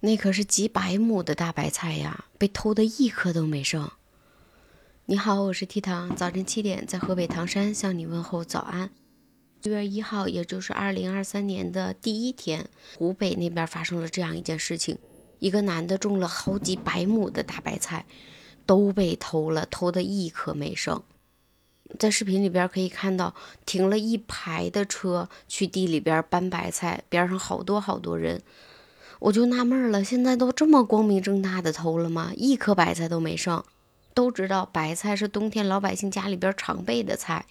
那可是几百亩的大白菜呀，被偷的一颗都没剩。你好，我是 T 糖，早晨七点在河北唐山向你问候早安。六月一号，也就是二零二三年的第一天，湖北那边发生了这样一件事情：一个男的种了好几百亩的大白菜，都被偷了，偷的一颗没剩。在视频里边可以看到，停了一排的车去地里边搬白菜，边上好多好多人。我就纳闷了，现在都这么光明正大的偷了吗？一颗白菜都没剩。都知道白菜是冬天老百姓家里边常备的菜，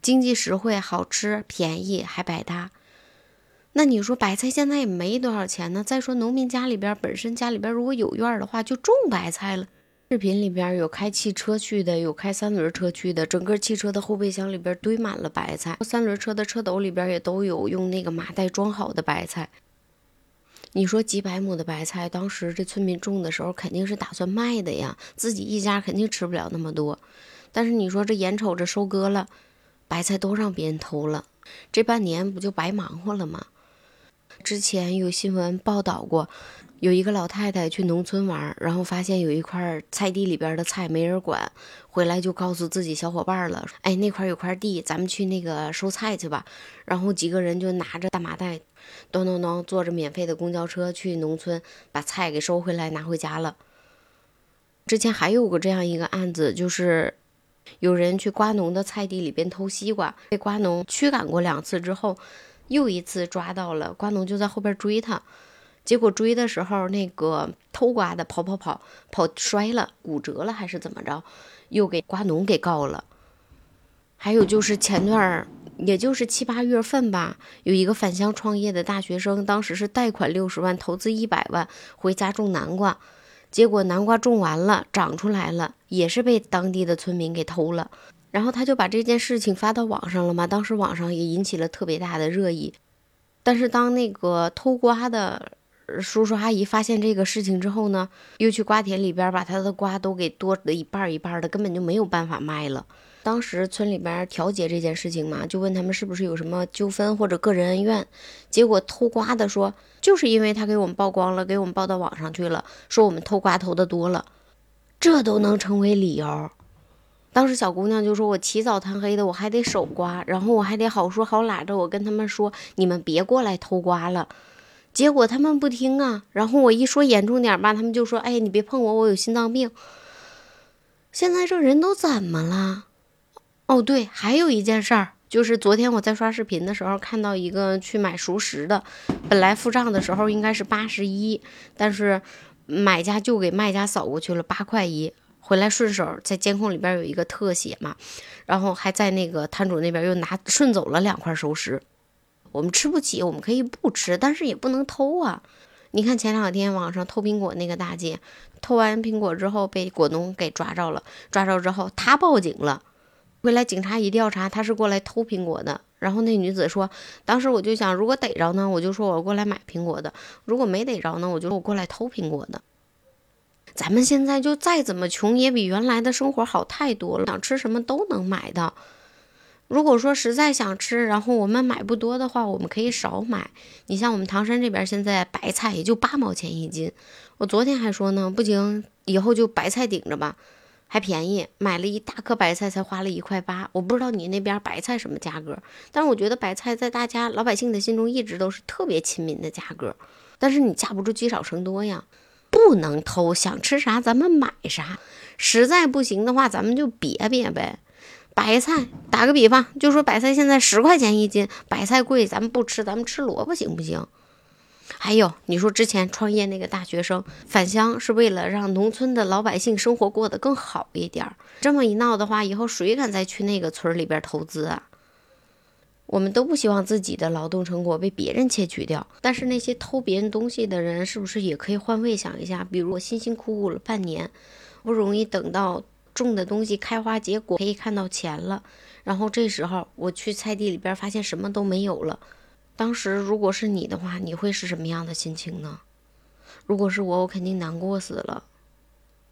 经济实惠、好吃、便宜还百搭。那你说白菜现在也没多少钱呢？再说农民家里边本身家里边如果有院的话，就种白菜了。视频里边有开汽车去的，有开三轮车去的，整个汽车的后备箱里边堆满了白菜，三轮车的车斗里边也都有用那个麻袋装好的白菜。你说几百亩的白菜，当时这村民种的时候肯定是打算卖的呀，自己一家肯定吃不了那么多。但是你说这眼瞅着收割了，白菜都让别人偷了，这半年不就白忙活了吗？之前有新闻报道过。有一个老太太去农村玩，然后发现有一块菜地里边的菜没人管，回来就告诉自己小伙伴了：“哎，那块有块地，咱们去那个收菜去吧。”然后几个人就拿着大麻袋，咚咚咚，坐着免费的公交车去农村把菜给收回来拿回家了。之前还有过这样一个案子，就是有人去瓜农的菜地里边偷西瓜，被瓜农驱赶过两次之后，又一次抓到了，瓜农就在后边追他。结果追的时候，那个偷瓜的跑跑跑跑摔了，骨折了还是怎么着，又给瓜农给告了。还有就是前段儿，也就是七八月份吧，有一个返乡创业的大学生，当时是贷款六十万，投资一百万回家种南瓜，结果南瓜种完了，长出来了，也是被当地的村民给偷了。然后他就把这件事情发到网上了嘛，当时网上也引起了特别大的热议。但是当那个偷瓜的。叔叔阿姨发现这个事情之后呢，又去瓜田里边把他的瓜都给剁的一半一半的，根本就没有办法卖了。当时村里边调解这件事情嘛，就问他们是不是有什么纠纷或者个人恩怨。结果偷瓜的说，就是因为他给我们曝光了，给我们报到网上去了，说我们偷瓜偷的多了，这都能成为理由。当时小姑娘就说：“我起早贪黑的，我还得守瓜，然后我还得好说好拉着我跟他们说，你们别过来偷瓜了。”结果他们不听啊，然后我一说严重点吧，他们就说：“哎，你别碰我，我有心脏病。”现在这人都怎么了？哦，对，还有一件事儿，就是昨天我在刷视频的时候看到一个去买熟食的，本来付账的时候应该是八十一，但是买家就给卖家扫过去了八块一，回来顺手在监控里边有一个特写嘛，然后还在那个摊主那边又拿顺走了两块熟食。我们吃不起，我们可以不吃，但是也不能偷啊！你看前两天网上偷苹果那个大姐，偷完苹果之后被果农给抓着了，抓着之后她报警了，回来警察一调查，她是过来偷苹果的。然后那女子说，当时我就想，如果逮着呢，我就说我过来买苹果的；如果没逮着呢，我就说我过来偷苹果的。咱们现在就再怎么穷，也比原来的生活好太多了，想吃什么都能买到。如果说实在想吃，然后我们买不多的话，我们可以少买。你像我们唐山这边现在白菜也就八毛钱一斤，我昨天还说呢，不行，以后就白菜顶着吧，还便宜。买了一大颗白菜才花了一块八，我不知道你那边白菜什么价格，但是我觉得白菜在大家老百姓的心中一直都是特别亲民的价格。但是你架不住积少成多呀，不能偷，想吃啥咱们买啥，实在不行的话咱们就别别呗。白菜，打个比方，就说白菜现在十块钱一斤，白菜贵，咱们不吃，咱们吃萝卜行不行？还有，你说之前创业那个大学生返乡是为了让农村的老百姓生活过得更好一点儿，这么一闹的话，以后谁敢再去那个村里边投资啊？我们都不希望自己的劳动成果被别人窃取掉，但是那些偷别人东西的人，是不是也可以换位想一下？比如我辛辛苦苦了半年，不容易等到。种的东西开花结果，可以看到钱了。然后这时候我去菜地里边，发现什么都没有了。当时如果是你的话，你会是什么样的心情呢？如果是我，我肯定难过死了。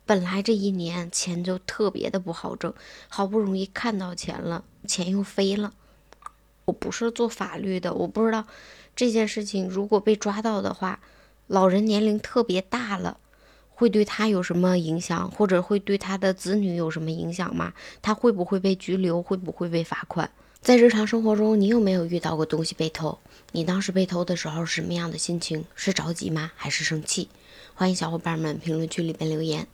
本来这一年钱就特别的不好挣，好不容易看到钱了，钱又飞了。我不是做法律的，我不知道这件事情如果被抓到的话，老人年龄特别大了，会对他有什么影响，或者会对他的子女有什么影响吗？他会不会被拘留？会不会被罚款？在日常生活中，你有没有遇到过东西被偷？你当时被偷的时候什么样的心情？是着急吗？还是生气？欢迎小伙伴们评论区里边留言，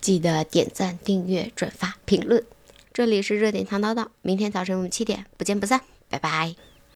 记得点赞、订阅、转发、评论。这里是热点糖叨叨，明天早晨我们七点不见不散，拜拜。